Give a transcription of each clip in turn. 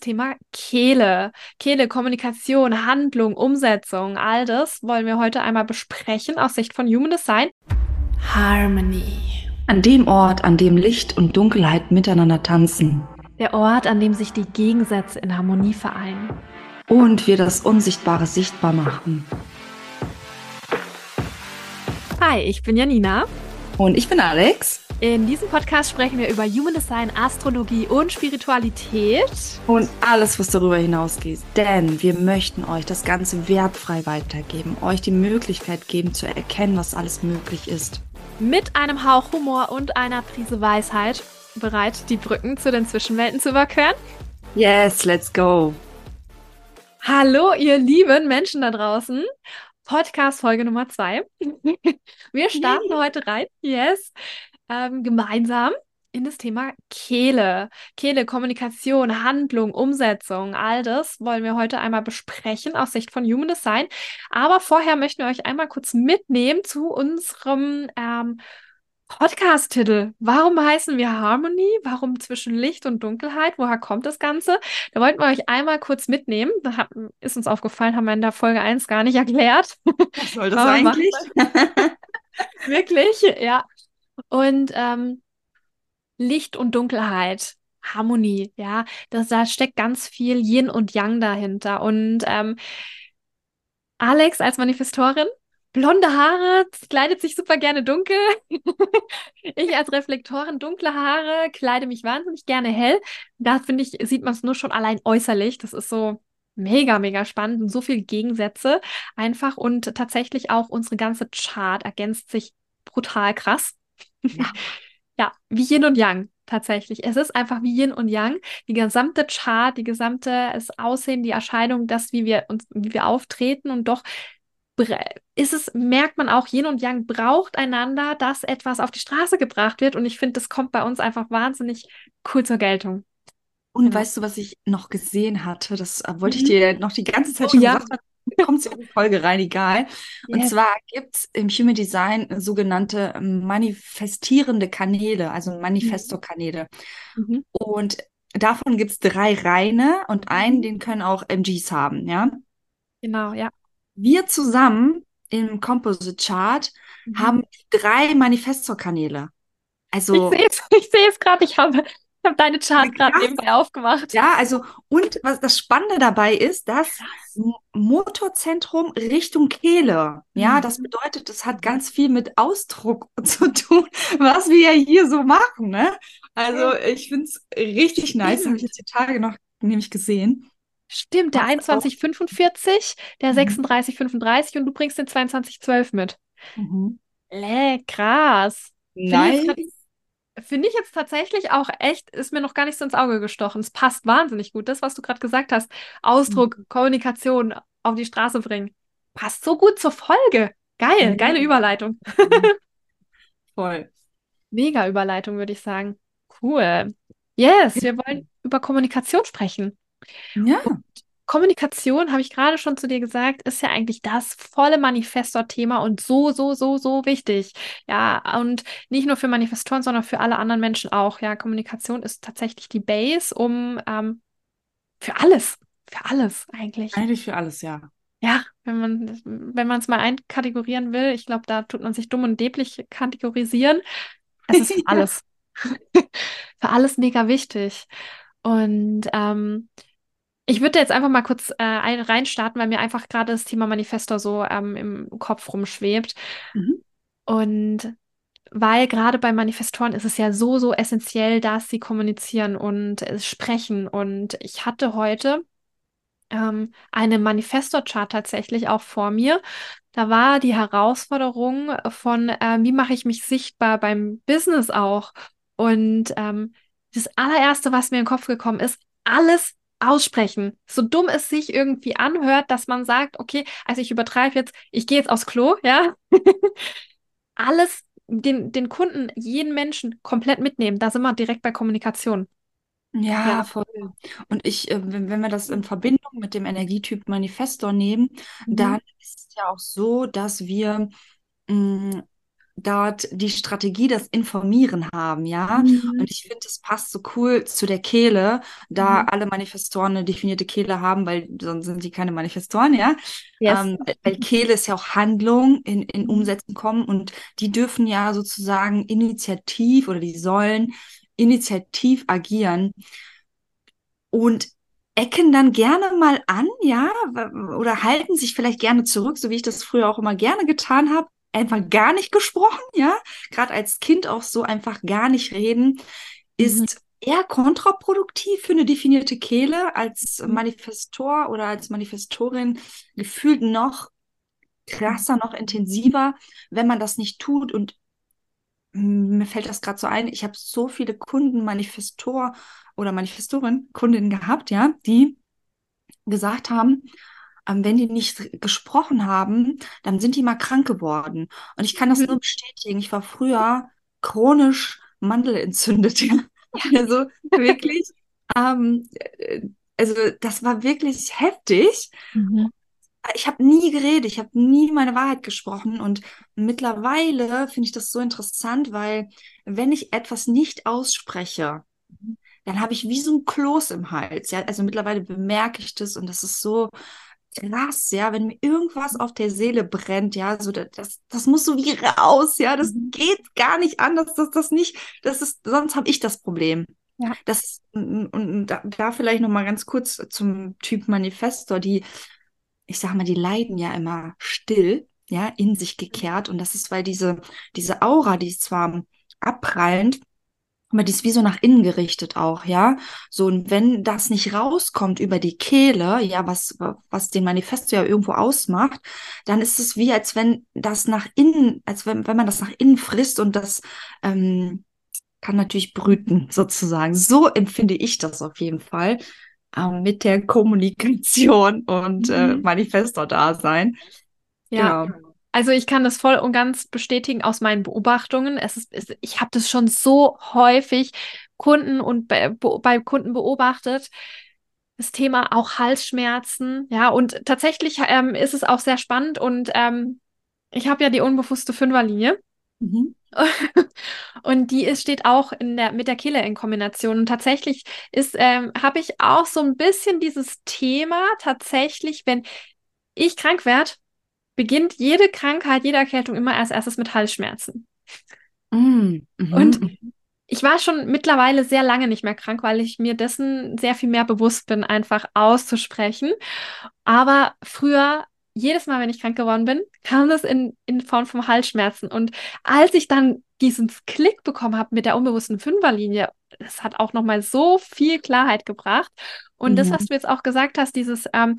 Thema Kehle. Kehle, Kommunikation, Handlung, Umsetzung, all das wollen wir heute einmal besprechen aus Sicht von Human Design. Harmony. An dem Ort, an dem Licht und Dunkelheit miteinander tanzen. Der Ort, an dem sich die Gegensätze in Harmonie vereinen. Und wir das Unsichtbare sichtbar machen. Hi, ich bin Janina. Und ich bin Alex. In diesem Podcast sprechen wir über Human Design, Astrologie und Spiritualität. Und alles, was darüber hinausgeht. Denn wir möchten euch das Ganze wertfrei weitergeben, euch die Möglichkeit geben zu erkennen, was alles möglich ist. Mit einem Hauch Humor und einer Prise Weisheit bereit, die Brücken zu den Zwischenwelten zu überqueren? Yes, let's go. Hallo, ihr lieben Menschen da draußen. Podcast Folge Nummer zwei. Wir starten heute rein. Yes ähm, gemeinsam in das Thema Kehle. Kehle, Kommunikation, Handlung, Umsetzung, all das wollen wir heute einmal besprechen aus Sicht von Human Design. Aber vorher möchten wir euch einmal kurz mitnehmen zu unserem ähm, Podcast-Titel. Warum heißen wir Harmony? Warum zwischen Licht und Dunkelheit? Woher kommt das Ganze? Da wollten wir euch einmal kurz mitnehmen. Da hat, ist uns aufgefallen, haben wir in der Folge 1 gar nicht erklärt. Was soll das eigentlich? Wirklich, ja. Und ähm, Licht und Dunkelheit, Harmonie, ja, das, da steckt ganz viel Yin und Yang dahinter. Und ähm, Alex als Manifestorin, blonde Haare, kleidet sich super gerne dunkel. ich als Reflektorin, dunkle Haare, kleide mich wahnsinnig gerne hell. Da finde ich, sieht man es nur schon allein äußerlich. Das ist so mega, mega spannend und so viele Gegensätze einfach. Und tatsächlich auch unsere ganze Chart ergänzt sich brutal krass. Ja. ja, wie Yin und Yang tatsächlich. Es ist einfach wie Yin und Yang. Die gesamte Chart, die gesamte das Aussehen, die Erscheinung, das, wie wir uns, wie wir auftreten und doch ist es, merkt man auch, Yin und Yang braucht einander, dass etwas auf die Straße gebracht wird. Und ich finde, das kommt bei uns einfach wahnsinnig cool zur Geltung. Und genau. weißt du, was ich noch gesehen hatte? Das äh, wollte ich mhm. dir noch die ganze Zeit oh, schon ja. gesagt kommt in die Folge rein, egal. Und yes. zwar gibt es im Human Design sogenannte manifestierende Kanäle, also Manifesto-Kanäle. Mhm. Und davon gibt es drei reine und einen, mhm. den können auch MGs haben, ja? Genau, ja. Wir zusammen im Composite Chart mhm. haben drei Manifesto-Kanäle. Also, ich sehe es gerade, ich habe habe deine Chart gerade nebenbei aufgemacht. Ja, also und was das Spannende dabei ist, das Motorzentrum Richtung Kehle. Ja, mhm. das bedeutet, es hat ganz viel mit Ausdruck zu tun, was wir ja hier so machen. Ne? Also ich finde es richtig nice. Habe ich jetzt die Tage noch nämlich gesehen. Stimmt, der 2145, der mhm. 3635 und du bringst den 2212 mit. Mhm. Lä, krass. Nice. Finde ich jetzt tatsächlich auch echt, ist mir noch gar nicht so ins Auge gestochen. Es passt wahnsinnig gut. Das, was du gerade gesagt hast, Ausdruck, mhm. Kommunikation auf die Straße bringen, passt so gut zur Folge. Geil, mhm. geile Überleitung. Mhm. Voll. Mega Überleitung, würde ich sagen. Cool. Yes, wir wollen über Kommunikation sprechen. Ja. Und Kommunikation, habe ich gerade schon zu dir gesagt, ist ja eigentlich das volle Manifestor-Thema und so, so, so, so wichtig. Ja, und nicht nur für Manifestoren, sondern für alle anderen Menschen auch. Ja, Kommunikation ist tatsächlich die Base, um ähm, für alles, für alles eigentlich. Eigentlich für alles, ja. Ja, wenn man wenn man es mal einkategorieren will, ich glaube, da tut man sich dumm und dämlich kategorisieren. Es ist für alles. für alles mega wichtig. Und ähm, ich würde jetzt einfach mal kurz äh, reinstarten, weil mir einfach gerade das Thema Manifesto so ähm, im Kopf rumschwebt. Mhm. Und weil gerade bei Manifestoren ist es ja so, so essentiell, dass sie kommunizieren und äh, sprechen. Und ich hatte heute ähm, eine Manifesto-Chart tatsächlich auch vor mir. Da war die Herausforderung von, äh, wie mache ich mich sichtbar beim Business auch. Und ähm, das allererste, was mir in den Kopf gekommen ist, alles aussprechen. So dumm es sich irgendwie anhört, dass man sagt, okay, also ich übertreibe jetzt, ich gehe jetzt aufs Klo, ja. Alles, den, den Kunden, jeden Menschen komplett mitnehmen. Da sind wir direkt bei Kommunikation. Ja, ja. voll. Und ich, äh, wenn, wenn wir das in Verbindung mit dem Energietyp Manifestor nehmen, mhm. dann ist es ja auch so, dass wir mh, mm, dort die Strategie das Informieren haben, ja. Mhm. Und ich finde, das passt so cool zu der Kehle, da mhm. alle Manifestoren eine definierte Kehle haben, weil sonst sind die keine Manifestoren, ja. Yes. Ähm, weil Kehle ist ja auch Handlung in, in mhm. Umsetzen kommen und die dürfen ja sozusagen initiativ oder die sollen initiativ agieren. Und ecken dann gerne mal an, ja, oder halten sich vielleicht gerne zurück, so wie ich das früher auch immer gerne getan habe, einfach gar nicht gesprochen, ja, gerade als Kind auch so einfach gar nicht reden, ist mhm. eher kontraproduktiv für eine definierte Kehle als mhm. Manifestor oder als Manifestorin gefühlt noch krasser, noch intensiver, wenn man das nicht tut und mir fällt das gerade so ein, ich habe so viele Kunden, Manifestor oder Manifestorin, Kundinnen gehabt, ja, die gesagt haben, wenn die nicht gesprochen haben, dann sind die mal krank geworden. Und ich kann das mhm. nur bestätigen. Ich war früher chronisch mandelentzündet. Also wirklich. Ähm, äh, also das war wirklich heftig. Mhm. Ich habe nie geredet, ich habe nie meine Wahrheit gesprochen und mittlerweile finde ich das so interessant, weil wenn ich etwas nicht ausspreche, mhm. dann habe ich wie so ein Kloß im Hals. Ja, also mittlerweile bemerke ich das und das ist so, krass, ja, wenn mir irgendwas auf der Seele brennt, ja, so das, das muss so wie raus, ja, das mhm. geht gar nicht anders, dass das nicht, das ist, sonst habe ich das Problem. Ja. Das und, und da, da vielleicht noch mal ganz kurz zum Typ Manifestor, die, ich sag mal, die leiden ja immer still, ja, in sich gekehrt und das ist, weil diese diese Aura, die ist zwar abprallend, aber die ist wie so nach innen gerichtet auch, ja. So, und wenn das nicht rauskommt über die Kehle, ja, was, was den Manifesto ja irgendwo ausmacht, dann ist es wie, als wenn das nach innen, als wenn, wenn man das nach innen frisst und das ähm, kann natürlich brüten, sozusagen. So empfinde ich das auf jeden Fall ähm, mit der Kommunikation und äh, mhm. Manifestor-Dasein. Ja. Genau. Also ich kann das voll und ganz bestätigen aus meinen Beobachtungen. Es ist, es, ich habe das schon so häufig Kunden und bei, bei Kunden beobachtet. Das Thema auch Halsschmerzen, ja, und tatsächlich ähm, ist es auch sehr spannend und ähm, ich habe ja die unbewusste Fünferlinie. Mhm. und die ist, steht auch in der, mit der Kehle in Kombination. Und tatsächlich ist, ähm, habe ich auch so ein bisschen dieses Thema tatsächlich, wenn ich krank werde, beginnt jede Krankheit, jede Erkältung immer als erstes mit Halsschmerzen. Mm, mhm. Und ich war schon mittlerweile sehr lange nicht mehr krank, weil ich mir dessen sehr viel mehr bewusst bin, einfach auszusprechen. Aber früher, jedes Mal, wenn ich krank geworden bin, kam das in, in Form von Halsschmerzen. Und als ich dann diesen Klick bekommen habe mit der unbewussten Fünferlinie, das hat auch nochmal so viel Klarheit gebracht. Und mhm. das, was du jetzt auch gesagt hast, dieses, ähm,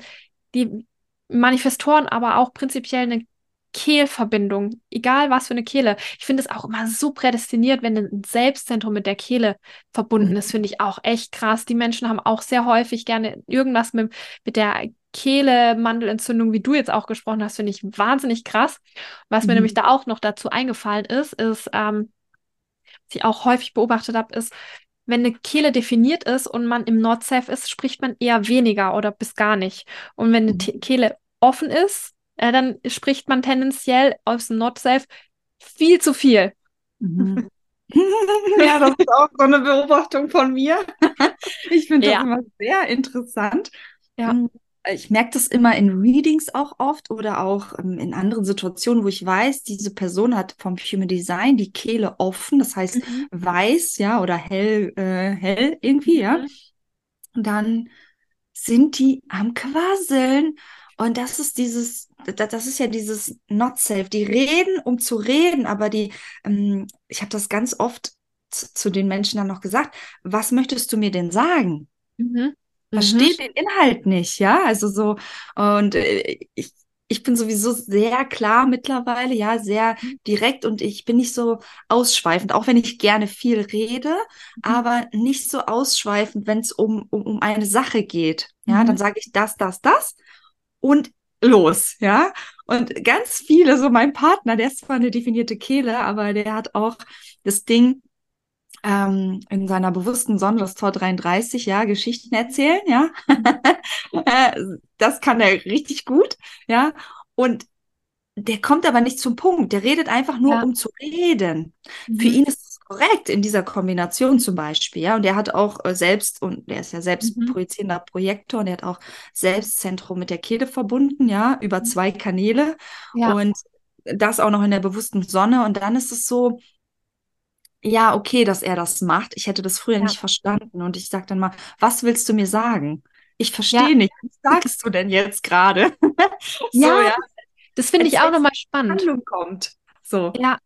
die, Manifestoren aber auch prinzipiell eine Kehlverbindung, egal was für eine Kehle. Ich finde es auch immer so prädestiniert, wenn ein Selbstzentrum mit der Kehle verbunden ist, finde ich auch echt krass. Die Menschen haben auch sehr häufig gerne irgendwas mit, mit der Kehle, Mandelentzündung, wie du jetzt auch gesprochen hast, finde ich wahnsinnig krass. Was mhm. mir nämlich da auch noch dazu eingefallen ist, ist, ähm, was ich auch häufig beobachtet habe, ist, wenn eine Kehle definiert ist und man im Not Safe ist, spricht man eher weniger oder bis gar nicht. Und wenn eine mhm. Kehle offen ist, äh, dann spricht man tendenziell aus dem Not Safe viel zu viel. Mhm. ja, das ist auch so eine Beobachtung von mir. Ich finde das ja. immer sehr interessant. Ja. Mhm ich merke das immer in Readings auch oft oder auch ähm, in anderen Situationen, wo ich weiß, diese Person hat vom Human Design die Kehle offen, das heißt mhm. weiß, ja, oder hell, äh, hell irgendwie, mhm. ja. Und dann sind die am Quasseln. Und das ist dieses, das ist ja dieses Not Safe. Die reden, um zu reden, aber die, ähm, ich habe das ganz oft zu, zu, den Menschen dann noch gesagt, was möchtest du mir denn sagen? Mhm verstehe mhm. den Inhalt nicht, ja, also so und äh, ich ich bin sowieso sehr klar mittlerweile, ja, sehr direkt und ich bin nicht so ausschweifend, auch wenn ich gerne viel rede, mhm. aber nicht so ausschweifend, wenn es um, um, um eine Sache geht. Ja, mhm. dann sage ich das, das, das und los, ja. Und ganz viele, so mein Partner, der ist zwar eine definierte Kehle, aber der hat auch das Ding, ähm, in seiner bewussten Sonne, das Tor 33, ja, Geschichten erzählen, ja. Das kann er richtig gut, ja. Und der kommt aber nicht zum Punkt. Der redet einfach nur, ja. um zu reden. Mhm. Für ihn ist es korrekt in dieser Kombination zum Beispiel. Ja, und er hat auch äh, selbst, und er ist ja selbst mhm. projizierender Projektor und er hat auch Selbstzentrum mit der Kehle verbunden, ja, über mhm. zwei Kanäle. Ja. Und das auch noch in der bewussten Sonne. Und dann ist es so, ja, okay, dass er das macht. Ich hätte das früher ja. nicht verstanden. Und ich sage dann mal, was willst du mir sagen? Ich verstehe ja. nicht. Was sagst du denn jetzt gerade? so, ja, ja, das finde ich auch nochmal spannend. Handlung kommt. So. Ja,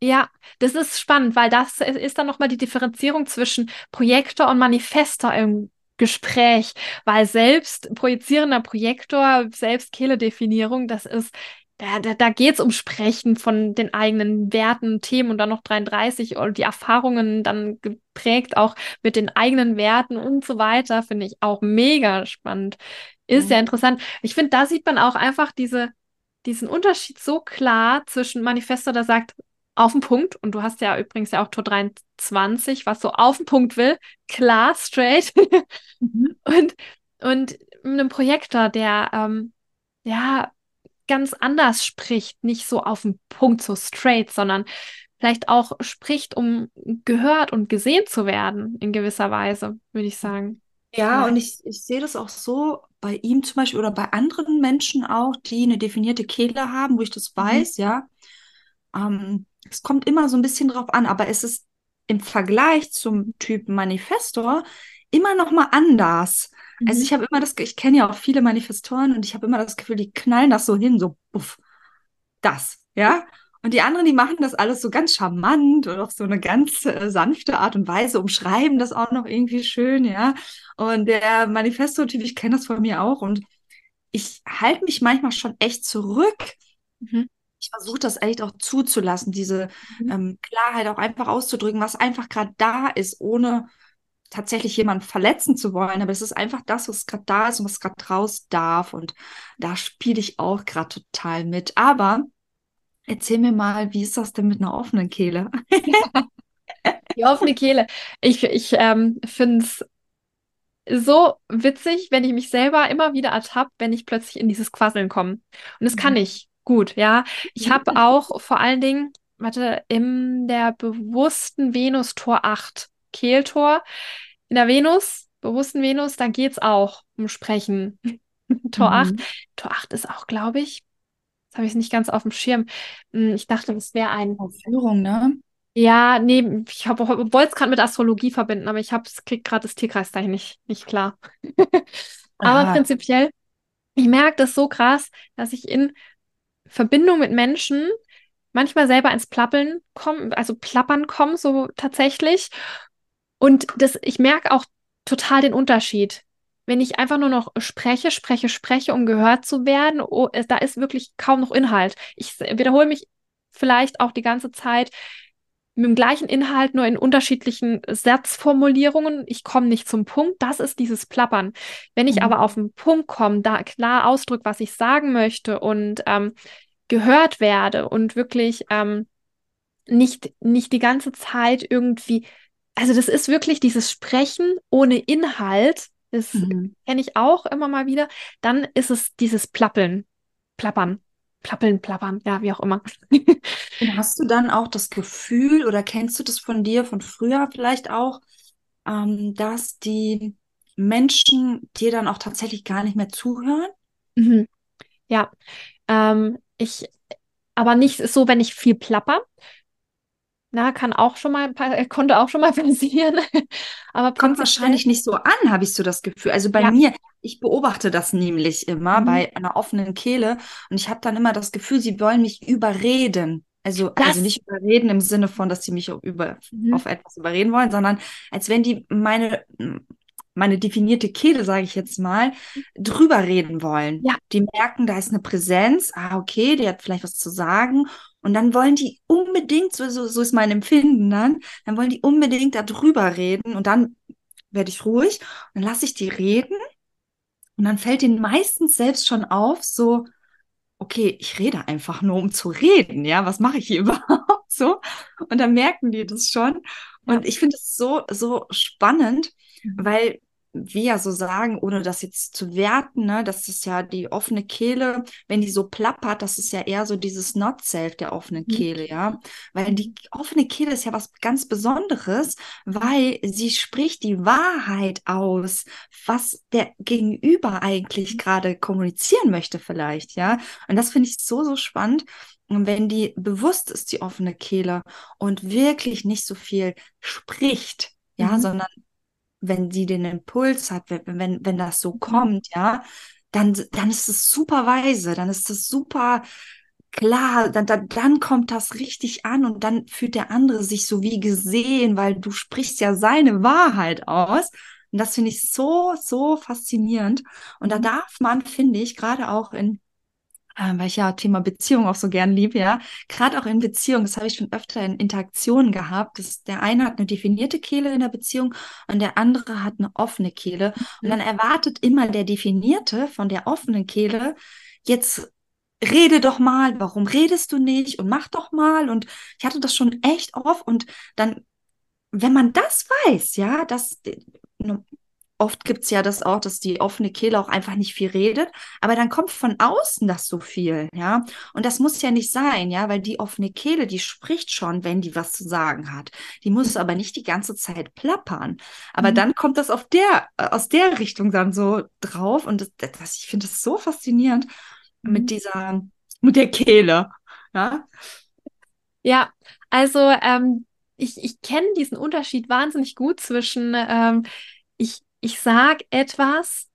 ja, das ist spannend, weil das ist dann nochmal die Differenzierung zwischen Projektor und Manifestor im Gespräch, weil selbst projizierender Projektor, selbst Kehle-Definierung, das ist da, da, da geht es um Sprechen von den eigenen Werten, Themen und dann noch 33 und die Erfahrungen dann geprägt auch mit den eigenen Werten und so weiter, finde ich auch mega spannend. Ist mhm. ja interessant. Ich finde, da sieht man auch einfach diese, diesen Unterschied so klar zwischen Manifesto, der sagt, auf den Punkt, und du hast ja übrigens ja auch Tor 23, was so auf den Punkt will, klar, straight, mhm. und, und einem Projektor, der ähm, ja ganz anders spricht, nicht so auf den Punkt, so straight, sondern vielleicht auch spricht, um gehört und gesehen zu werden, in gewisser Weise, würde ich sagen. Ja, ja, und ich, ich sehe das auch so bei ihm zum Beispiel oder bei anderen Menschen auch, die eine definierte Kehle haben, wo ich das mhm. weiß, mhm. ja. Ähm, es kommt immer so ein bisschen drauf an, aber es ist im Vergleich zum Typen Manifestor immer noch mal anders. Also mhm. ich habe immer das, ich kenne ja auch viele Manifestoren und ich habe immer das Gefühl, die knallen das so hin, so buff, das, ja. Und die anderen, die machen das alles so ganz charmant und auf so eine ganz äh, sanfte Art und Weise, umschreiben das auch noch irgendwie schön, ja. Und der Manifesto-Typ, ich kenne das von mir auch und ich halte mich manchmal schon echt zurück. Mhm. Ich versuche das echt auch zuzulassen, diese mhm. ähm, Klarheit auch einfach auszudrücken, was einfach gerade da ist, ohne tatsächlich jemanden verletzen zu wollen, aber es ist einfach das, was gerade da ist und was gerade raus darf. Und da spiele ich auch gerade total mit. Aber erzähl mir mal, wie ist das denn mit einer offenen Kehle? Die offene Kehle. Ich, ich ähm, finde es so witzig, wenn ich mich selber immer wieder ertappe, wenn ich plötzlich in dieses Quasseln komme. Und das kann mhm. ich gut, ja. Ich habe auch vor allen Dingen, warte, in der bewussten Venus Tor 8 Kehltor. In der Venus, bewussten Venus, da geht es auch um Sprechen. Tor mhm. 8. Tor 8 ist auch, glaube ich, das habe ich nicht ganz auf dem Schirm. Hm, ich dachte, das wäre ein. Führung, ne? Ja, nee, ich wollte es gerade mit Astrologie verbinden, aber ich kriege gerade das Tierkreiszeichen nicht, nicht klar. aber prinzipiell, ich merke das so krass, dass ich in Verbindung mit Menschen manchmal selber ins Plappeln komme, also plappern komme, so tatsächlich. Und das, ich merke auch total den Unterschied. Wenn ich einfach nur noch spreche, spreche, spreche, um gehört zu werden, oh, da ist wirklich kaum noch Inhalt. Ich wiederhole mich vielleicht auch die ganze Zeit mit dem gleichen Inhalt, nur in unterschiedlichen Satzformulierungen. Ich komme nicht zum Punkt. Das ist dieses Plappern. Wenn ich mhm. aber auf den Punkt komme, da klar ausdrücke, was ich sagen möchte und ähm, gehört werde und wirklich ähm, nicht, nicht die ganze Zeit irgendwie also das ist wirklich dieses Sprechen ohne Inhalt, das mhm. kenne ich auch immer mal wieder. Dann ist es dieses Plappeln, Plappern, Plappeln, Plappern, ja, wie auch immer. Und hast du dann auch das Gefühl oder kennst du das von dir, von früher vielleicht auch, ähm, dass die Menschen dir dann auch tatsächlich gar nicht mehr zuhören? Mhm. Ja, ähm, ich, aber nicht so, wenn ich viel plapper, na, kann auch schon mal, äh, konnte auch schon mal passieren. Aber kommt wahrscheinlich nicht so an, habe ich so das Gefühl. Also bei ja. mir, ich beobachte das nämlich immer mhm. bei einer offenen Kehle und ich habe dann immer das Gefühl, sie wollen mich überreden. Also, also das, also nicht überreden im Sinne von, dass sie mich über, mhm. auf etwas überreden wollen, sondern als wenn die meine, meine definierte Kehle, sage ich jetzt mal, drüber reden wollen. Ja. Die merken, da ist eine Präsenz, ah, okay, die hat vielleicht was zu sagen und dann wollen die unbedingt, so, so, so ist mein Empfinden dann, dann wollen die unbedingt darüber reden und dann werde ich ruhig und dann lasse ich die reden und dann fällt denen meistens selbst schon auf, so, okay, ich rede einfach nur, um zu reden, ja, was mache ich hier überhaupt so? Und dann merken die das schon. Und ich finde es so, so spannend, mhm. weil wir ja so sagen, ohne das jetzt zu werten, ne, das ist ja die offene Kehle, wenn die so plappert, das ist ja eher so dieses Not-Self der offenen mhm. Kehle, ja. Weil die offene Kehle ist ja was ganz Besonderes, weil sie spricht die Wahrheit aus, was der Gegenüber eigentlich mhm. gerade kommunizieren möchte, vielleicht, ja. Und das finde ich so, so spannend. Und wenn die bewusst ist, die offene Kehle und wirklich nicht so viel spricht, ja, mhm. sondern wenn sie den Impuls hat, wenn, wenn das so mhm. kommt, ja, dann, dann ist es super weise, dann ist es super klar, dann, dann, dann kommt das richtig an und dann fühlt der andere sich so wie gesehen, weil du sprichst ja seine Wahrheit aus. Und das finde ich so, so faszinierend. Und da darf man, finde ich, gerade auch in äh, weil ich ja Thema Beziehung auch so gern liebe, ja. Gerade auch in Beziehungen, das habe ich schon öfter in Interaktionen gehabt. dass der eine hat eine definierte Kehle in der Beziehung und der andere hat eine offene Kehle. Und dann erwartet immer der Definierte von der offenen Kehle, jetzt rede doch mal, warum redest du nicht und mach doch mal. Und ich hatte das schon echt oft und dann, wenn man das weiß, ja, dass oft gibt es ja das auch, dass die offene Kehle auch einfach nicht viel redet, aber dann kommt von außen das so viel, ja. Und das muss ja nicht sein, ja, weil die offene Kehle, die spricht schon, wenn die was zu sagen hat. Die muss aber nicht die ganze Zeit plappern. Aber mhm. dann kommt das auf der, aus der Richtung dann so drauf. Und das, das ich finde das so faszinierend mhm. mit dieser, mit der Kehle, ja. Ja, also ähm, ich, ich kenne diesen Unterschied wahnsinnig gut zwischen ähm, ich ich sage etwas,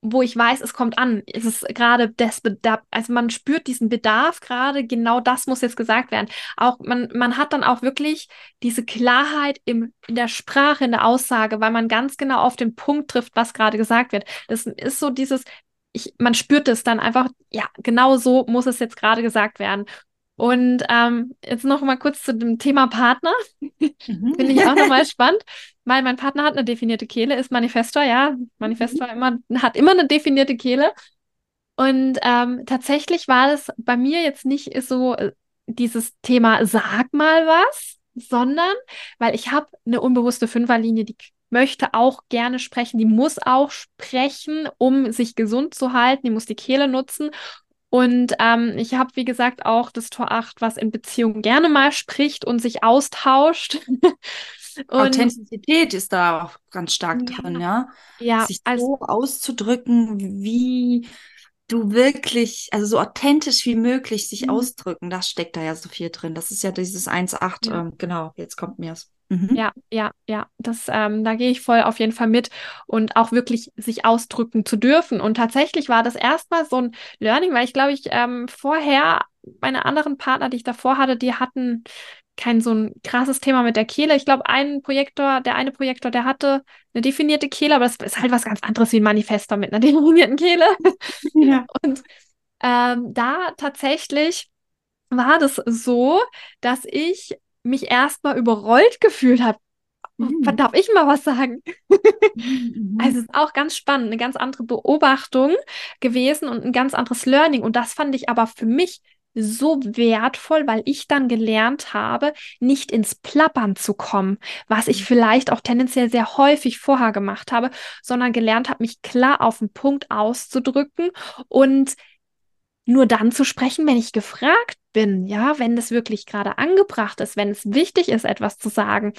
wo ich weiß, es kommt an. Es ist gerade das Bedarf, also man spürt diesen Bedarf gerade, genau das muss jetzt gesagt werden. Auch man, man hat dann auch wirklich diese Klarheit im, in der Sprache, in der Aussage, weil man ganz genau auf den Punkt trifft, was gerade gesagt wird. Das ist so dieses, ich, man spürt es dann einfach, ja, genau so muss es jetzt gerade gesagt werden. Und ähm, jetzt noch mal kurz zu dem Thema Partner. Mhm. Finde ich auch nochmal spannend, weil mein Partner hat eine definierte Kehle, ist Manifestor, ja. Manifestor immer, hat immer eine definierte Kehle. Und ähm, tatsächlich war es bei mir jetzt nicht so äh, dieses Thema sag mal was, sondern weil ich habe eine unbewusste Fünferlinie, die möchte auch gerne sprechen, die muss auch sprechen, um sich gesund zu halten, die muss die Kehle nutzen. Und ähm, ich habe, wie gesagt, auch das Tor 8, was in Beziehungen gerne mal spricht und sich austauscht. und, Authentizität ist da auch ganz stark ja, drin, ja. Ja. Sich also, so auszudrücken, wie du wirklich, also so authentisch wie möglich sich mhm. ausdrücken, das steckt da ja so viel drin. Das ist ja dieses 1,8, ja. ähm, genau, jetzt kommt mir es. Mhm. Ja, ja, ja. Das, ähm, da gehe ich voll auf jeden Fall mit und auch wirklich sich ausdrücken zu dürfen. Und tatsächlich war das erstmal so ein Learning, weil ich glaube, ich ähm, vorher meine anderen Partner, die ich davor hatte, die hatten kein so ein krasses Thema mit der Kehle. Ich glaube, ein Projektor, der eine Projektor, der hatte eine definierte Kehle, aber das ist halt was ganz anderes wie ein Manifester mit einer definierten Kehle. Ja. Und ähm, da tatsächlich war das so, dass ich mich erstmal überrollt gefühlt habe. Mhm. Darf ich mal was sagen? Mhm. Also es ist auch ganz spannend, eine ganz andere Beobachtung gewesen und ein ganz anderes Learning. Und das fand ich aber für mich so wertvoll, weil ich dann gelernt habe, nicht ins Plappern zu kommen, was ich mhm. vielleicht auch tendenziell sehr häufig vorher gemacht habe, sondern gelernt habe, mich klar auf den Punkt auszudrücken und nur dann zu sprechen, wenn ich gefragt bin, ja, wenn es wirklich gerade angebracht ist, wenn es wichtig ist, etwas zu sagen.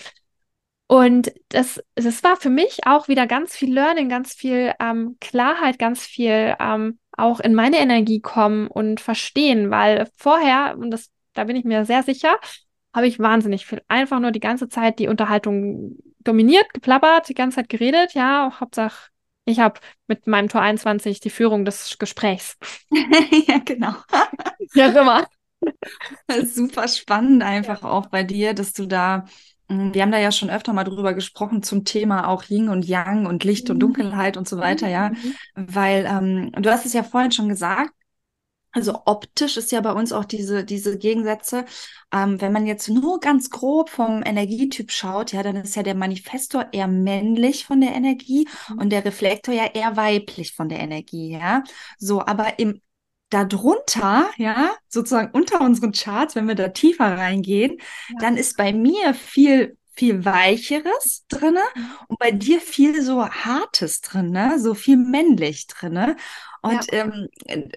Und das, das war für mich auch wieder ganz viel Learning, ganz viel ähm, Klarheit, ganz viel ähm, auch in meine Energie kommen und verstehen, weil vorher, und das, da bin ich mir sehr sicher, habe ich wahnsinnig viel, einfach nur die ganze Zeit die Unterhaltung dominiert, geplappert, die ganze Zeit geredet, ja, Hauptsache ich habe mit meinem Tor 21 die Führung des Gesprächs. ja, genau. ja, immer. Super spannend einfach ja. auch bei dir, dass du da, wir haben da ja schon öfter mal drüber gesprochen zum Thema auch Yin und Yang und Licht mhm. und Dunkelheit und so weiter, ja. Mhm. Weil ähm, du hast es ja vorhin schon gesagt, also optisch ist ja bei uns auch diese, diese Gegensätze. Ähm, wenn man jetzt nur ganz grob vom Energietyp schaut, ja, dann ist ja der Manifestor eher männlich von der Energie mhm. und der Reflektor ja eher weiblich von der Energie, ja. So, aber im darunter, ja, sozusagen unter unseren Charts, wenn wir da tiefer reingehen, ja. dann ist bei mir viel viel Weicheres drin mhm. und bei dir viel so Hartes drin, ne? so viel männlich drin. Ne? Und ja. ähm,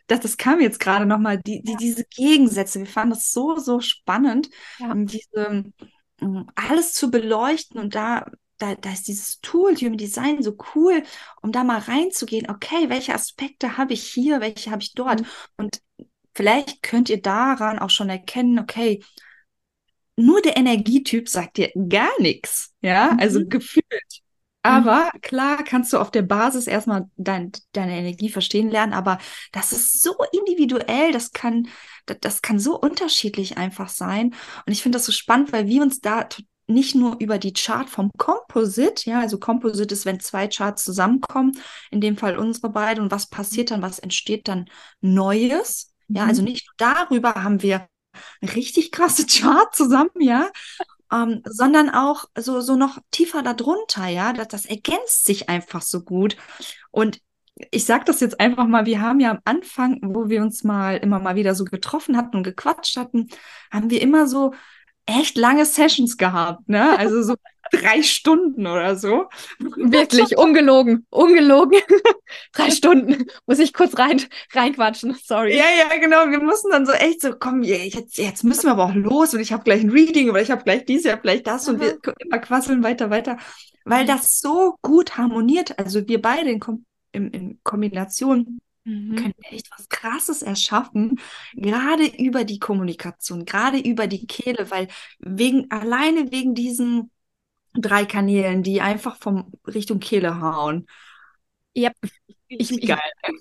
das, das kam jetzt gerade nochmal, die, die, ja. diese Gegensätze, wir fanden das so, so spannend, diese, alles zu beleuchten und da da, da ist dieses Tool, Human Design, so cool, um da mal reinzugehen. Okay, welche Aspekte habe ich hier, welche habe ich dort? Mhm. Und vielleicht könnt ihr daran auch schon erkennen, okay, nur der Energietyp sagt dir gar nichts, ja, mhm. also gefühlt. Aber mhm. klar kannst du auf der Basis erstmal dein, deine Energie verstehen lernen, aber das ist so individuell, das kann, das, das kann so unterschiedlich einfach sein. Und ich finde das so spannend, weil wir uns da nicht nur über die Chart vom Composite, ja, also Composite ist, wenn zwei Charts zusammenkommen, in dem Fall unsere beiden, und was passiert dann, was entsteht dann Neues, ja, also mhm. nicht darüber haben wir richtig krasse Chart zusammen, ja, ähm, sondern auch so, so noch tiefer darunter, ja, das, das ergänzt sich einfach so gut. Und ich sage das jetzt einfach mal, wir haben ja am Anfang, wo wir uns mal immer mal wieder so getroffen hatten und gequatscht hatten, haben wir immer so echt lange Sessions gehabt, ne? Also so drei Stunden oder so. Wirklich, ungelogen, ungelogen. drei Stunden. Muss ich kurz rein, reinquatschen, sorry. Ja, ja, genau. Wir mussten dann so echt so, komm, jetzt, jetzt müssen wir aber auch los und ich habe gleich ein Reading oder ich habe gleich dies, ich habe gleich das Aha. und wir immer quasseln weiter, weiter. Weil mhm. das so gut harmoniert. Also wir beide in, Kom in, in Kombination mhm. können echt was Krasses erschaffen, gerade über die Kommunikation, gerade über die Kehle, weil wegen, alleine wegen diesen drei Kanälen, die einfach vom Richtung Kehle hauen. Ja, ich, ich geil.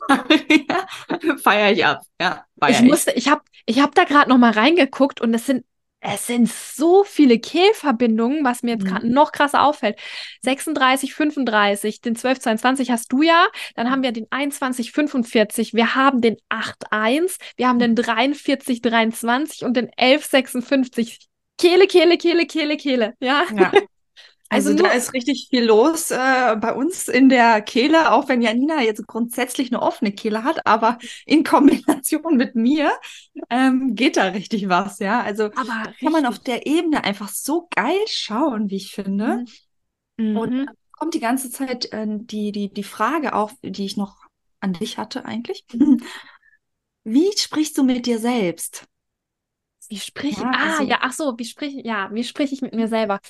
ja, feier ich ab. Ja, ich musste, ich habe ich hab da gerade noch mal reingeguckt und es sind es sind so viele Kehlverbindungen, was mir jetzt mhm. noch krasser auffällt. 36, 35, den 12, 22 hast du ja. Dann haben wir den 21, 45. Wir haben den 8, 1. Wir haben den 43, 23 und den 11, 56. Kehle, Kehle, Kehle, Kehle, Kehle. Ja. ja. Also, also da ist richtig viel los äh, bei uns in der Kehle, auch wenn Janina jetzt grundsätzlich eine offene Kehle hat, aber in Kombination mit mir ähm, geht da richtig was, ja. Also aber kann man auf der Ebene einfach so geil schauen, wie ich finde. Mhm. Und mhm. kommt die ganze Zeit äh, die, die, die Frage auf, die ich noch an dich hatte eigentlich. Mhm. Wie sprichst du mit dir selbst? Wie sprich ja, ah, also, ja, ach so, wie sprich ja, wie spreche ich mit mir selber?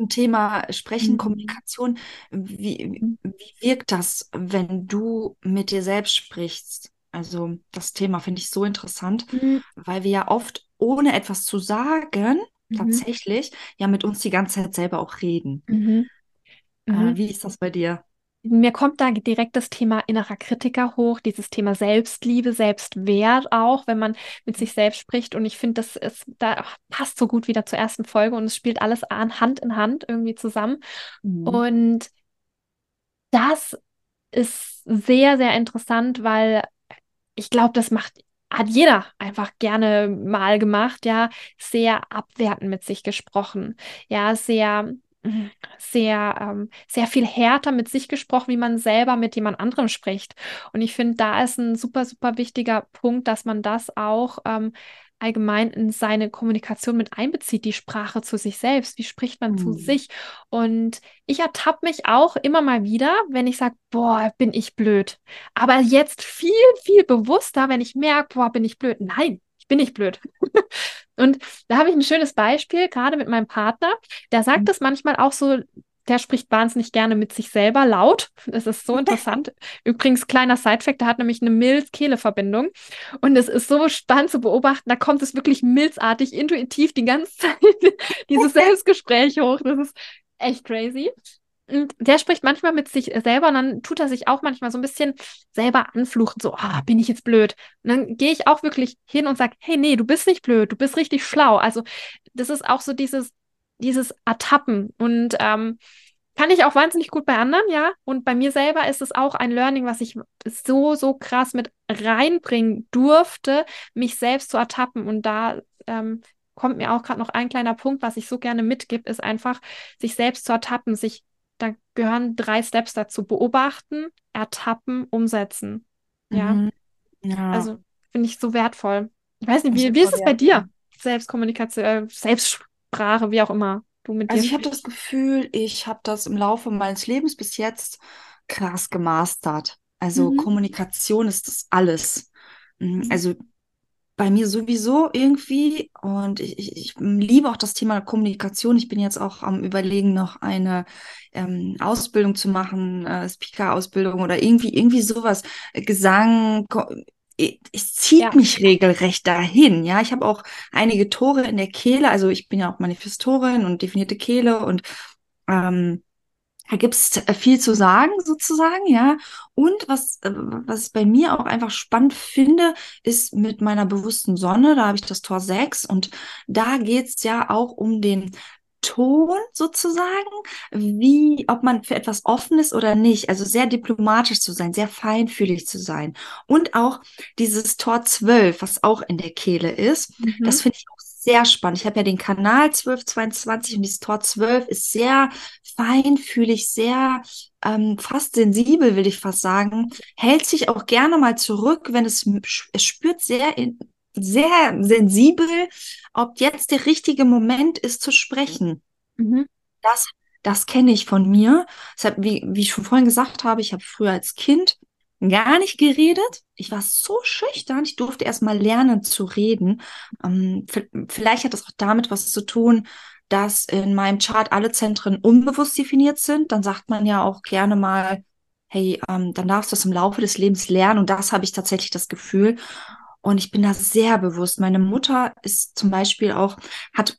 Zum Thema Sprechen, mhm. Kommunikation. Wie, mhm. wie wirkt das, wenn du mit dir selbst sprichst? Also das Thema finde ich so interessant, mhm. weil wir ja oft ohne etwas zu sagen, mhm. tatsächlich, ja mit uns die ganze Zeit selber auch reden. Mhm. Äh, mhm. wie ist das bei dir? Mir kommt da direkt das Thema innerer Kritiker hoch, dieses Thema Selbstliebe, Selbstwert auch, wenn man mit sich selbst spricht. Und ich finde, das ist, da passt so gut wieder zur ersten Folge und es spielt alles an, Hand in Hand irgendwie zusammen. Mhm. Und das ist sehr, sehr interessant, weil ich glaube, das macht hat jeder einfach gerne mal gemacht, ja, sehr abwertend mit sich gesprochen, ja, sehr sehr, ähm, sehr viel härter mit sich gesprochen, wie man selber mit jemand anderem spricht. Und ich finde, da ist ein super, super wichtiger Punkt, dass man das auch ähm, allgemein in seine Kommunikation mit einbezieht, die Sprache zu sich selbst. Wie spricht man mhm. zu sich? Und ich ertappe mich auch immer mal wieder, wenn ich sage, boah, bin ich blöd. Aber jetzt viel, viel bewusster, wenn ich merke, boah, bin ich blöd. Nein, bin ich blöd. und da habe ich ein schönes Beispiel, gerade mit meinem Partner. Der sagt es mhm. manchmal auch so, der spricht wahnsinnig gerne mit sich selber laut. Das ist so interessant. Übrigens, kleiner Sidefact, der hat nämlich eine Milz-Kehle-Verbindung. Und es ist so spannend zu beobachten. Da kommt es wirklich milzartig, intuitiv die ganze Zeit dieses Selbstgespräch hoch. Das ist echt crazy. Der spricht manchmal mit sich selber und dann tut er sich auch manchmal so ein bisschen selber anfluchen, so, ah, bin ich jetzt blöd. Und dann gehe ich auch wirklich hin und sage, hey, nee, du bist nicht blöd, du bist richtig schlau. Also das ist auch so dieses, dieses Ertappen und ähm, kann ich auch wahnsinnig gut bei anderen, ja. Und bei mir selber ist es auch ein Learning, was ich so, so krass mit reinbringen durfte, mich selbst zu ertappen. Und da ähm, kommt mir auch gerade noch ein kleiner Punkt, was ich so gerne mitgib, ist einfach, sich selbst zu ertappen, sich da gehören drei Steps dazu. Beobachten, ertappen, umsetzen. Ja. Mhm. ja. Also finde ich so wertvoll. Ich weiß nicht, wie, wie ist es bei dir? Selbstkommunikation, äh, Selbstsprache, wie auch immer. du mit Also ich habe das Gefühl, ich habe das im Laufe meines Lebens bis jetzt krass gemastert. Also Mhm. Kommunikation ist das alles. Mm, Mhm. Also bei mir sowieso irgendwie und ich, ich, ich liebe auch das Thema Kommunikation. Ich bin jetzt auch am Überlegen, noch eine ähm, Ausbildung zu machen, äh, Speaker-Ausbildung oder irgendwie, irgendwie sowas. Gesang, es zieht Ja. mich regelrecht dahin. Ja, ich habe auch einige Tore in der Kehle. Also ich bin ja auch Manifestorin und definierte Kehle und ähm, da gibt's äh, viel zu sagen, sozusagen, ja. Und was, äh, was ich bei mir auch einfach spannend finde, ist mit meiner bewussten Sonne, da habe ich das Tor 6 und da geht's ja auch um den Ton sozusagen, wie, ob man für etwas offen ist oder nicht. Also sehr diplomatisch zu sein, sehr feinfühlig zu sein. Und auch dieses Tor 12, was auch in der Kehle ist, Mhm. das finde ich auch sehr spannend. Ich habe ja den Kanal 1222 und dieses Tor 12 ist sehr feinfühlig, sehr ähm, fast sensibel, will ich fast sagen. Hält sich auch gerne mal zurück, wenn es, es spürt sehr, in, sehr sensibel, ob jetzt der richtige Moment ist zu sprechen. Mhm. Das, das kenne ich von mir. Deshalb, wie, wie ich schon vorhin gesagt habe, ich habe früher als Kind gar nicht geredet. Ich war so schüchtern. Ich durfte erst mal lernen zu reden. Ähm, vielleicht hat das auch damit was zu tun, dass in meinem Chart alle Zentren unbewusst definiert sind. Dann sagt man ja auch gerne mal, hey, ähm, dann darfst du es im Laufe des Lebens lernen. Und das habe ich tatsächlich das Gefühl. Und ich bin da sehr bewusst. Meine Mutter ist zum Beispiel auch, hat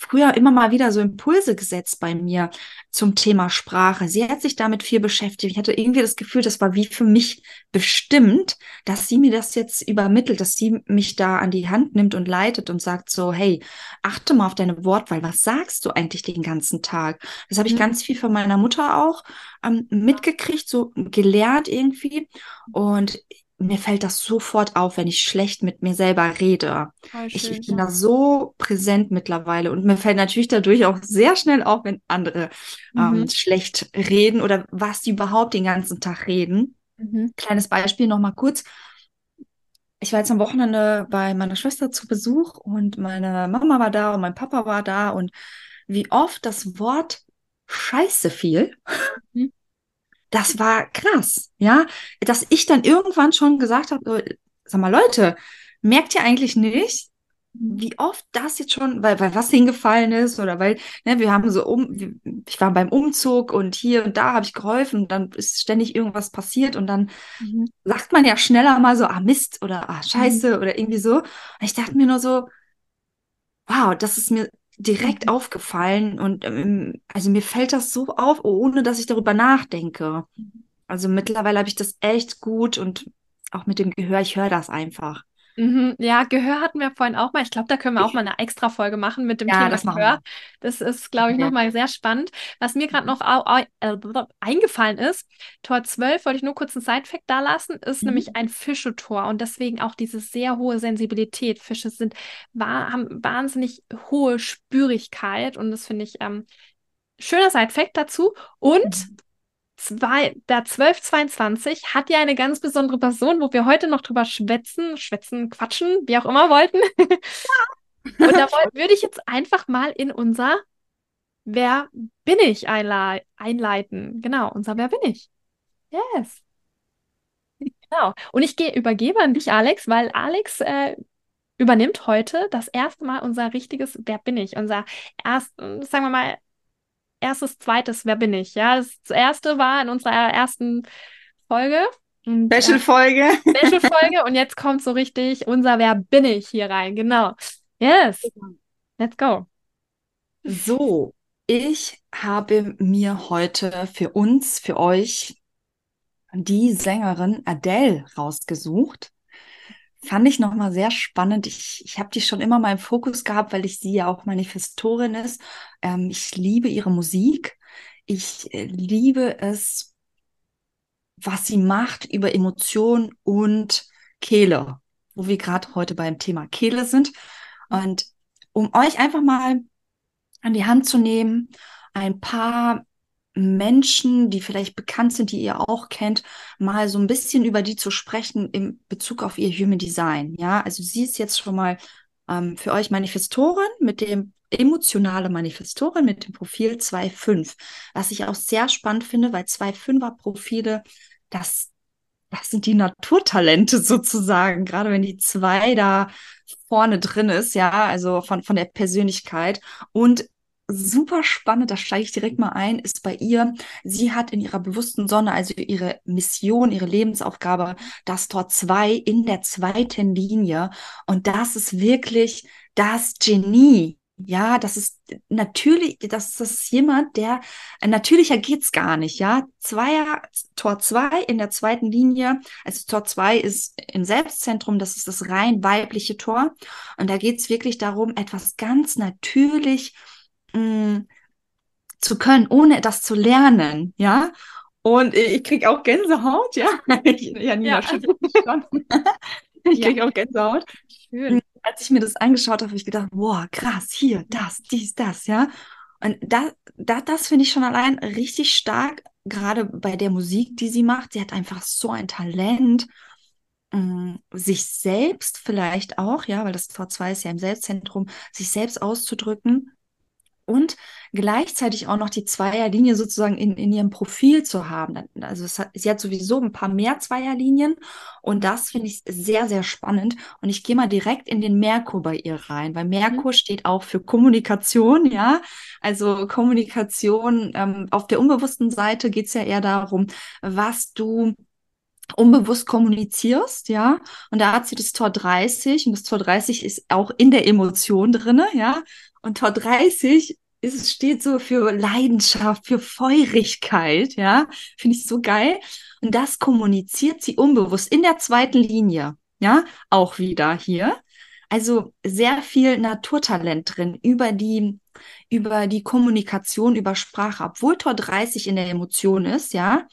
früher immer mal wieder so Impulse gesetzt bei mir zum Thema Sprache. Sie hat sich damit viel beschäftigt. Ich hatte irgendwie das Gefühl, das war wie für mich bestimmt, dass sie mir das jetzt übermittelt, dass sie mich da an die Hand nimmt und leitet und sagt so, hey, achte mal auf deine Wortwahl. Was sagst du eigentlich den ganzen Tag? Das habe ich Mhm. ganz viel von meiner Mutter auch ähm, mitgekriegt, so gelernt irgendwie. Und mir fällt das sofort auf, wenn ich schlecht mit mir selber rede. Voll Ich, schön, ich bin ja. da so präsent mittlerweile und mir fällt natürlich dadurch auch sehr schnell auf, wenn andere ähm, Mhm. schlecht reden oder was die überhaupt den ganzen Tag reden. Mhm. Kleines Beispiel noch mal kurz. Ich war jetzt am Wochenende bei meiner Schwester zu Besuch und meine Mama war da und mein Papa war da und wie oft das Wort Scheiße fiel, Mhm. Das war krass, ja, dass ich dann irgendwann schon gesagt habe, so, sag mal Leute, merkt ihr eigentlich nicht, Mhm. wie oft das jetzt schon, weil, weil was hingefallen ist oder weil, ne, wir haben so um, ich war beim Umzug und hier und da habe ich geholfen dann ist ständig irgendwas passiert und dann Mhm. sagt man ja schneller mal so, ah Mist oder ah Scheiße oder irgendwie so. Und ich dachte mir nur so, wow, das ist mir direkt Mhm. aufgefallen und ähm, also mir fällt das so auf, ohne dass ich darüber nachdenke. Also mittlerweile habe ich das echt gut und auch mit dem Gehör, ich höre das einfach. Mhm. Ja, Gehör hatten wir vorhin auch mal. Ich glaube, da können wir auch mal eine extra Folge machen mit dem Ja, Thema das Gehör. Das ist, glaube ich, Ja. nochmal sehr spannend. Was mir gerade noch au, au, äh, eingefallen ist, Tor 12, wollte ich nur kurz einen Side-Fact da lassen, ist Mhm. nämlich ein Fischetor und deswegen auch diese sehr hohe Sensibilität. Fische sind, haben wahnsinnig hohe Spürigkeit und das finde ich ähm, schöner Side-Fact dazu. Und Mhm. Zwei, der 1222 hat ja eine ganz besondere Person, wo wir heute noch drüber schwätzen, schwätzen, quatschen, wie auch immer wollten. Und da würde ich jetzt einfach mal in unser Wer bin ich einlei einleiten. Genau, unser Wer bin ich. Yes. Genau. Und ich gehe, übergebe an dich, Alex, weil Alex äh, übernimmt heute das erste Mal unser richtiges Wer bin ich? Unser erst, sagen wir mal, erstes, zweites Wer bin ich? Ja, das erste war in unserer ersten Folge. Äh, Special-Folge. Special-Folge und jetzt kommt so richtig unser Wer bin ich hier rein. Genau. Yes. Let's go. So, ich habe mir heute für uns, für euch, die Sängerin Adele rausgesucht. Fand ich nochmal sehr spannend. Ich, ich habe die schon immer mal im Fokus gehabt, weil ich sie ja auch Manifestorin ist. Ähm, ich liebe ihre Musik. Ich äh, liebe es, was sie macht über Emotion und Kehle, wo wir gerade heute beim Thema Kehle sind. Und um euch einfach mal an die Hand zu nehmen, ein paar Menschen, die vielleicht bekannt sind, die ihr auch kennt, mal so ein bisschen über die zu sprechen in Bezug auf ihr Human Design. Ja, also sie ist jetzt schon mal ähm, für euch Manifestorin mit dem emotionale Manifestorin mit dem Profil 2.5, was ich auch sehr spannend finde, weil 2.5er Profile, das, das sind die Naturtalente sozusagen, gerade wenn die zwei da vorne drin ist, ja, also von, von der Persönlichkeit und super spannend, da steige ich direkt mal ein, ist bei ihr, sie hat in ihrer bewussten Sonne, also ihre Mission, ihre Lebensaufgabe, das Tor 2 in der zweiten Linie. Und das ist wirklich das Genie. Ja, das ist natürlich, das, das ist jemand, der natürlicher geht's gar nicht, ja. Zweier, Tor 2 in der zweiten Linie, also Tor 2 ist im Selbstzentrum, das ist das rein weibliche Tor. Und da geht's wirklich darum, etwas ganz natürlich mh, zu können, ohne das zu lernen, ja. Und ich krieg auch Gänsehaut, ja. Ich, ja, Nina ja. schon. ich krieg ja. auch Gänsehaut. Schön. Als ich mir das angeschaut habe, habe ich gedacht, boah, krass, hier, das, dies, das, ja. Und da, da, das finde ich schon allein richtig stark, gerade bei der Musik, die sie macht. Sie hat einfach so ein Talent, sich selbst vielleicht auch, ja, weil das Tor 2 ist ja im Selbstzentrum, sich selbst auszudrücken und gleichzeitig auch noch die Zweierlinie sozusagen in, in ihrem Profil zu haben. Also hat, sie hat sowieso ein paar mehr Zweierlinien und das finde ich sehr, sehr spannend. Und ich gehe mal direkt in den Merkur bei ihr rein, weil Merkur mhm. steht auch für Kommunikation, ja. Also Kommunikation ähm, auf der unbewussten Seite geht es ja eher darum, was du unbewusst kommunizierst, ja. Und da hat sie das Tor 30 und das Tor 30 ist auch in der Emotion drinne, ja. Und Tor 30 ist, steht so für Leidenschaft, für Feurigkeit, ja. Finde ich so geil. Und das kommuniziert sie unbewusst in der zweiten Linie, ja. Auch wieder hier. Also sehr viel Naturtalent drin über die, über die Kommunikation, über Sprache, obwohl Tor 30 in der Emotion ist, ja.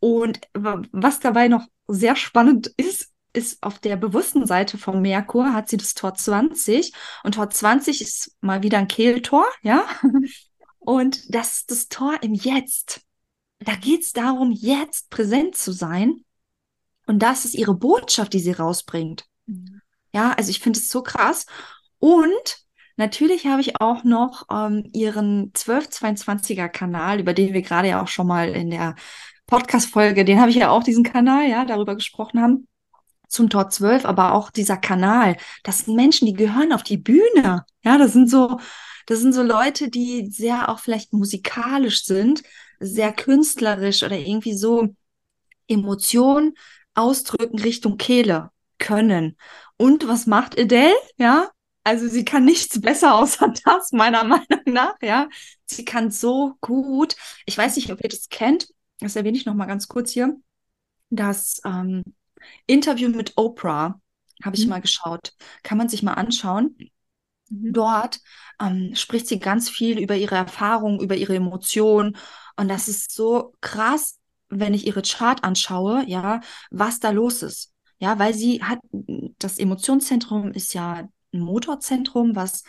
Und was dabei noch sehr spannend ist, ist auf der bewussten Seite vom Merkur, hat sie das Tor 20 und Tor 20 ist mal wieder ein Kehltor, ja. Und das ist das Tor im Jetzt. Da geht es darum, jetzt präsent zu sein. Und das ist ihre Botschaft, die sie rausbringt. Mhm. Ja, also ich finde es so krass. Und natürlich habe ich auch noch ähm, ihren 1222er Kanal, über den wir gerade ja auch schon mal in der Podcast-Folge, den habe ich ja auch, diesen Kanal, ja, darüber gesprochen haben, zum Tor 12, aber auch dieser Kanal. Das sind Menschen, die gehören auf die Bühne. Ja, das sind so, das sind so Leute, die sehr auch vielleicht musikalisch sind, sehr künstlerisch oder irgendwie so Emotionen ausdrücken Richtung Kehle können. Und was macht Adele? Ja, also sie kann nichts besser außer das, meiner Meinung nach, ja. Sie kann so gut. Ich weiß nicht, ob ihr das kennt das erwähne ich noch mal ganz kurz hier, das ähm, Interview mit Oprah habe ich mhm. mal geschaut. Kann man sich mal anschauen. Mhm. Dort ähm, spricht sie ganz viel über ihre Erfahrungen, über ihre Emotionen. Und das ist so krass, wenn ich ihre Chart anschaue, ja, was da los ist. Ja, weil sie hat, das Emotionszentrum ist ja ein Motorzentrum, was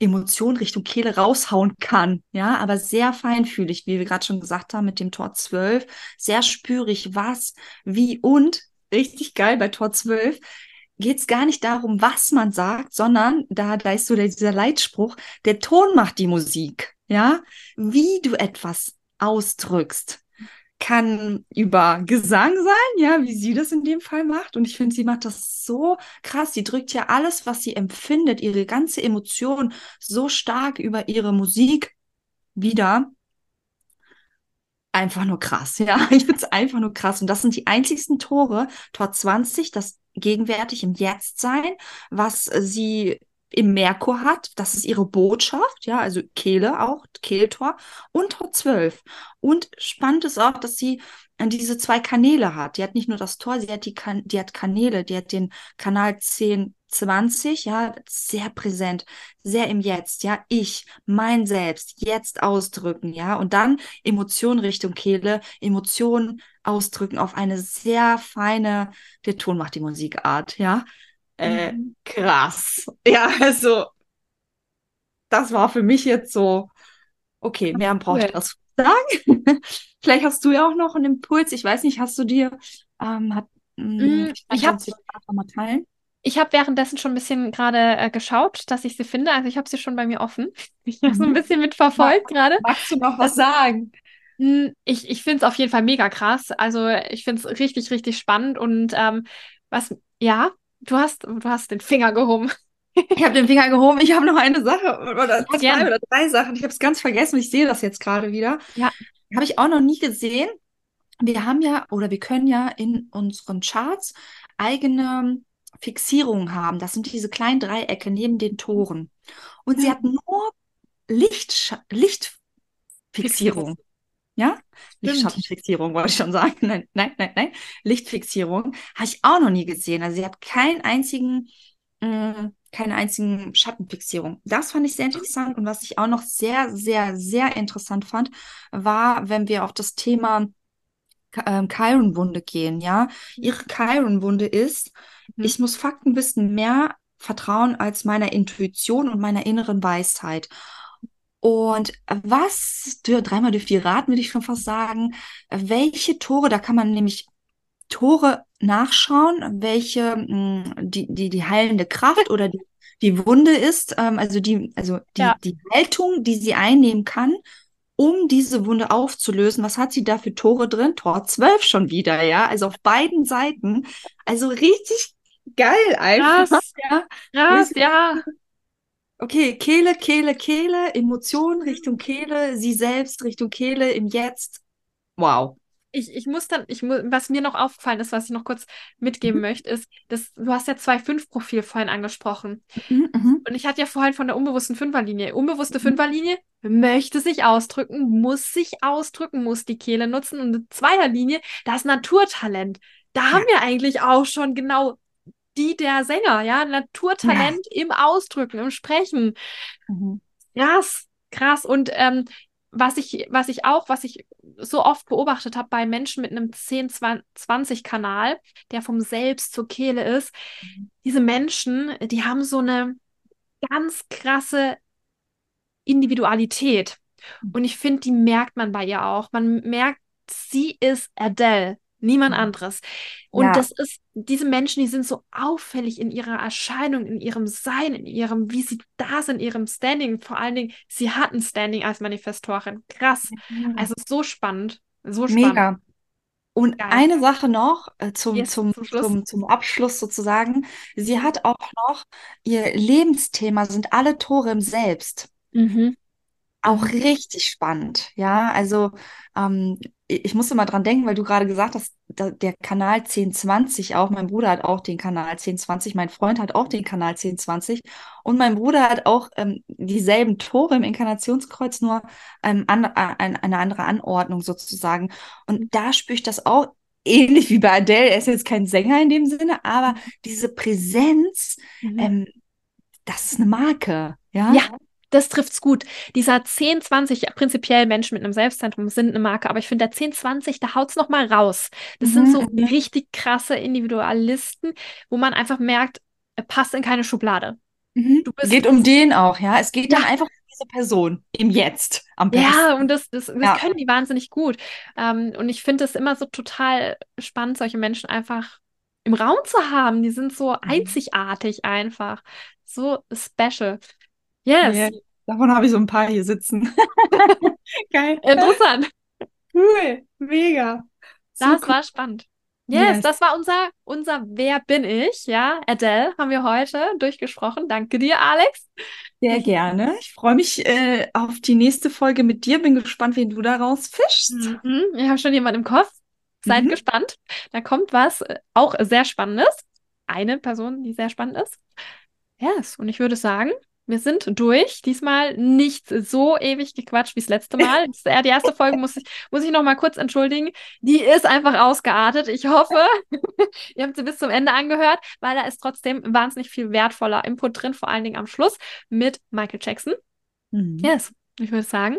Emotion Richtung Kehle raushauen kann, ja, aber sehr feinfühlig, wie wir gerade schon gesagt haben, mit dem Tor 12, sehr spürig, was, wie und, richtig geil bei Tor 12, geht es gar nicht darum, was man sagt, sondern da, da ist so der, dieser Leitspruch, der Ton macht die Musik, ja, wie du etwas ausdrückst kann über Gesang sein, ja, wie sie das in dem Fall macht. Und ich finde, sie macht das so krass. Sie drückt ja alles, was sie empfindet, ihre ganze Emotion so stark über ihre Musik wieder. Einfach nur krass, ja. Ich finde es einfach nur krass. Und das sind die einzigsten Tore, Tor 20, das gegenwärtig im Jetzt sein, was sie im Merkur hat. Das ist ihre Botschaft, ja, also Kehle auch, Kehltor und Tor 12. Und spannend ist auch, dass sie äh, diese zwei Kanäle hat. Die hat nicht nur das Tor, sie hat die, kan die hat Kanäle, die hat den Kanal 10, 20, ja, sehr präsent, sehr im Jetzt, ja, ich, mein Selbst, jetzt ausdrücken, ja, und dann Emotionen Richtung Kehle, Emotionen ausdrücken auf eine sehr feine, der Ton macht die Musikart, ja, äh, mhm. krass. Ja, also das war für mich jetzt so, okay, mehr braucht ich das sagen. Vielleicht hast du ja auch noch einen Impuls. Ich weiß nicht, hast du dir, ähm, hat, mh, mm, ich, ich habe mal teilen. Ich habe währenddessen schon ein bisschen gerade äh, geschaut, dass ich sie finde. Also ich habe sie schon bei mir offen. Ich habe so ein mhm. bisschen mitverfolgt gerade. Magst du noch was sagen? Hm, ich, ich finde es auf jeden Fall mega krass. Also ich finde es richtig, richtig spannend. Und ähm, was, ja, du hast, du hast den Finger gehoben. Ich habe den Finger gehoben. Ich habe noch eine Sache oder zwei Gerne. oder drei Sachen. Ich habe es ganz vergessen. Ich sehe das jetzt gerade wieder. Ja. Habe ich auch noch nie gesehen. Wir haben ja oder wir können ja in unseren Charts eigene Fixierungen haben. Das sind diese kleinen Dreiecke neben den Toren. Und ja. sie hat nur Licht, Lichtfixierung. Ja? Lichtschattenfixierung wollte ich schon sagen. Nein, nein, nein, nein. Lichtfixierung habe ich auch noch nie gesehen. Also sie hat keinen einzigen, mh, mm, keine einzigen Schattenfixierung. Das fand ich sehr interessant. Und was ich auch noch sehr, sehr, sehr interessant fand, war, wenn wir auf das Thema ähm, Chiron-Wunde gehen, ja. Ihre Chiron-Wunde ist, mhm. ich muss Faktenwissen mehr vertrauen als meiner Intuition und meiner inneren Weisheit. Und was, dreimal durch vier raten, würde ich schon fast sagen, welche Tore, da kann man nämlich Tore nachschauen, welche mh, hm, die, die, die heilende Kraft oder die, die Wunde ist, ähm, also die, also die, ja. die Haltung, die sie einnehmen kann, um diese Wunde aufzulösen. Was hat sie da für Tore drin? Tor 12 schon wieder, ja. Also auf beiden Seiten. Also richtig geil einfach. Krass, ja. Krass, ja. Okay, Kehle, Kehle, Kehle, Emotionen Richtung Kehle, sie selbst Richtung Kehle im Jetzt. Wow. Ich, ich muss dann, ich mu was mir noch aufgefallen ist, was ich noch kurz mitgeben mhm. möchte, ist, dass du hast ja zwei Fünf-Profil vorhin angesprochen. Mhm, mhm, Und ich hatte ja vorhin von der unbewussten Fünferlinie. Unbewusste mhm. Fünferlinie möchte sich ausdrücken, muss sich ausdrücken, muss die Kehle nutzen. Und eine Zweierlinie, das Naturtalent. Da haben wir eigentlich auch schon genau die der Sänger, ja, Naturtalent ja. im Ausdrücken, im Sprechen. Mhm. Krass, krass. Und ähm, was ich, was ich auch, was ich so oft beobachtet habe bei Menschen mit einem 10-20-Kanal, der vom Selbst zur Kehle ist, mhm. diese Menschen, die haben so eine ganz krasse Individualität. Mhm. Und ich finde, die merkt man bei ihr auch. Man merkt, sie ist Adele. Niemand anderes. Und ja. das ist, diese Menschen, die sind so auffällig in ihrer Erscheinung, in ihrem Sein, in ihrem, wie sie da sind, in ihrem Standing. Vor allen Dingen, sie hatten Standing als Manifestorin. Krass. Ja. Also so spannend. So spannend. Mega. Und Geil. eine Sache noch äh, zum, yes, zum, zum, zum, zum, Abschluss sozusagen. Sie hat auch noch, ihr Lebensthema sind alle Tore im Selbst. Mhm. Auch richtig spannend, ja. Also ähm, ich musste mal dran denken, weil du gerade gesagt hast, der Kanal 1020 auch, mein Bruder hat auch den Kanal 1020, mein Freund hat auch den Kanal 1020 und mein Bruder hat auch ähm, dieselben Tore im Inkarnationskreuz, nur ähm, an, ein, eine andere Anordnung sozusagen. Und da spüre ich das auch ähnlich wie bei Adele. Er ist jetzt kein Sänger in dem Sinne, aber mhm. diese Präsenz, mhm. ähm, das ist eine Marke. Ja, ja das trifft's gut. Dieser 10, 20, prinzipiell Menschen mit einem Selbstzentrum sind eine Marke, aber ich finde, der 10, 20, da haut's noch mal raus. Das mhm. sind so richtig krasse Individualisten, wo man einfach merkt, er passt in keine Schublade. Mhm. Es geht um den auch, ja. Es geht ja. dann einfach um diese Person im Jetzt am besten. Ja, und das, das, das ja. können die wahnsinnig gut. Ähm, und ich finde es immer so total spannend, solche Menschen einfach im Raum zu haben. Die sind so mhm. einzigartig einfach. So special. Yes. Yeah, davon habe ich so ein paar hier sitzen. Geil. Interessant. Cool. Mega. So das cool. war spannend. Yes, yes, das war unser, unser Wer bin ich? Ja, Adele haben wir heute durchgesprochen. Danke dir, Alex. Sehr gerne. Ich freue mich äh, auf die nächste Folge mit dir. Bin gespannt, wen du daraus fischst. Mhm. Ich habe schon jemanden im Kopf. Seid mhm. gespannt. Da kommt was äh, auch sehr Spannendes. Eine Person, die sehr spannend ist. Yes, und ich würde sagen, wir sind durch. Diesmal nicht so ewig gequatscht wie das letzte Mal. Die erste Folge, muss ich, muss ich noch mal kurz entschuldigen. Die ist einfach ausgeartet. Ich hoffe, ihr habt sie bis zum Ende angehört, weil da ist trotzdem wahnsinnig viel wertvoller Input drin, vor allen Dingen am Schluss mit Michael Jackson. Mhm. Yes, ich würde sagen,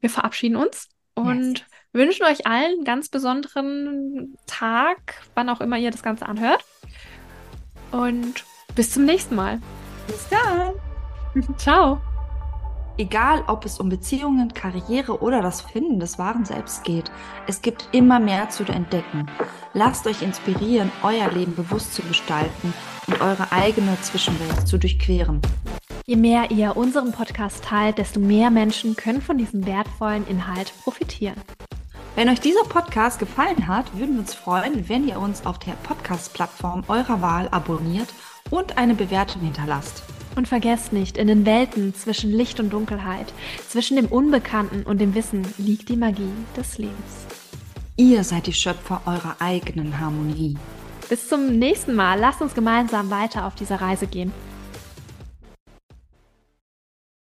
wir verabschieden uns und yes. wünschen euch allen einen ganz besonderen Tag, wann auch immer ihr das Ganze anhört. Und bis zum nächsten Mal. Bis dann. Ciao. Egal, ob es um Beziehungen, Karriere oder das Finden des wahren Selbst geht, es gibt immer mehr zu entdecken. Lasst euch inspirieren, euer Leben bewusst zu gestalten und eure eigene Zwischenwelt zu durchqueren. Je mehr ihr unseren Podcast teilt, desto mehr Menschen können von diesem wertvollen Inhalt profitieren. Wenn euch dieser Podcast gefallen hat, würden wir uns freuen, wenn ihr uns auf der Podcast-Plattform eurer Wahl abonniert und eine Bewertung hinterlasst. Und vergesst nicht, in den Welten zwischen Licht und Dunkelheit, zwischen dem Unbekannten und dem Wissen liegt die Magie des Lebens. Ihr seid die Schöpfer eurer eigenen Harmonie. Bis zum nächsten Mal. Lasst uns gemeinsam weiter auf dieser Reise gehen.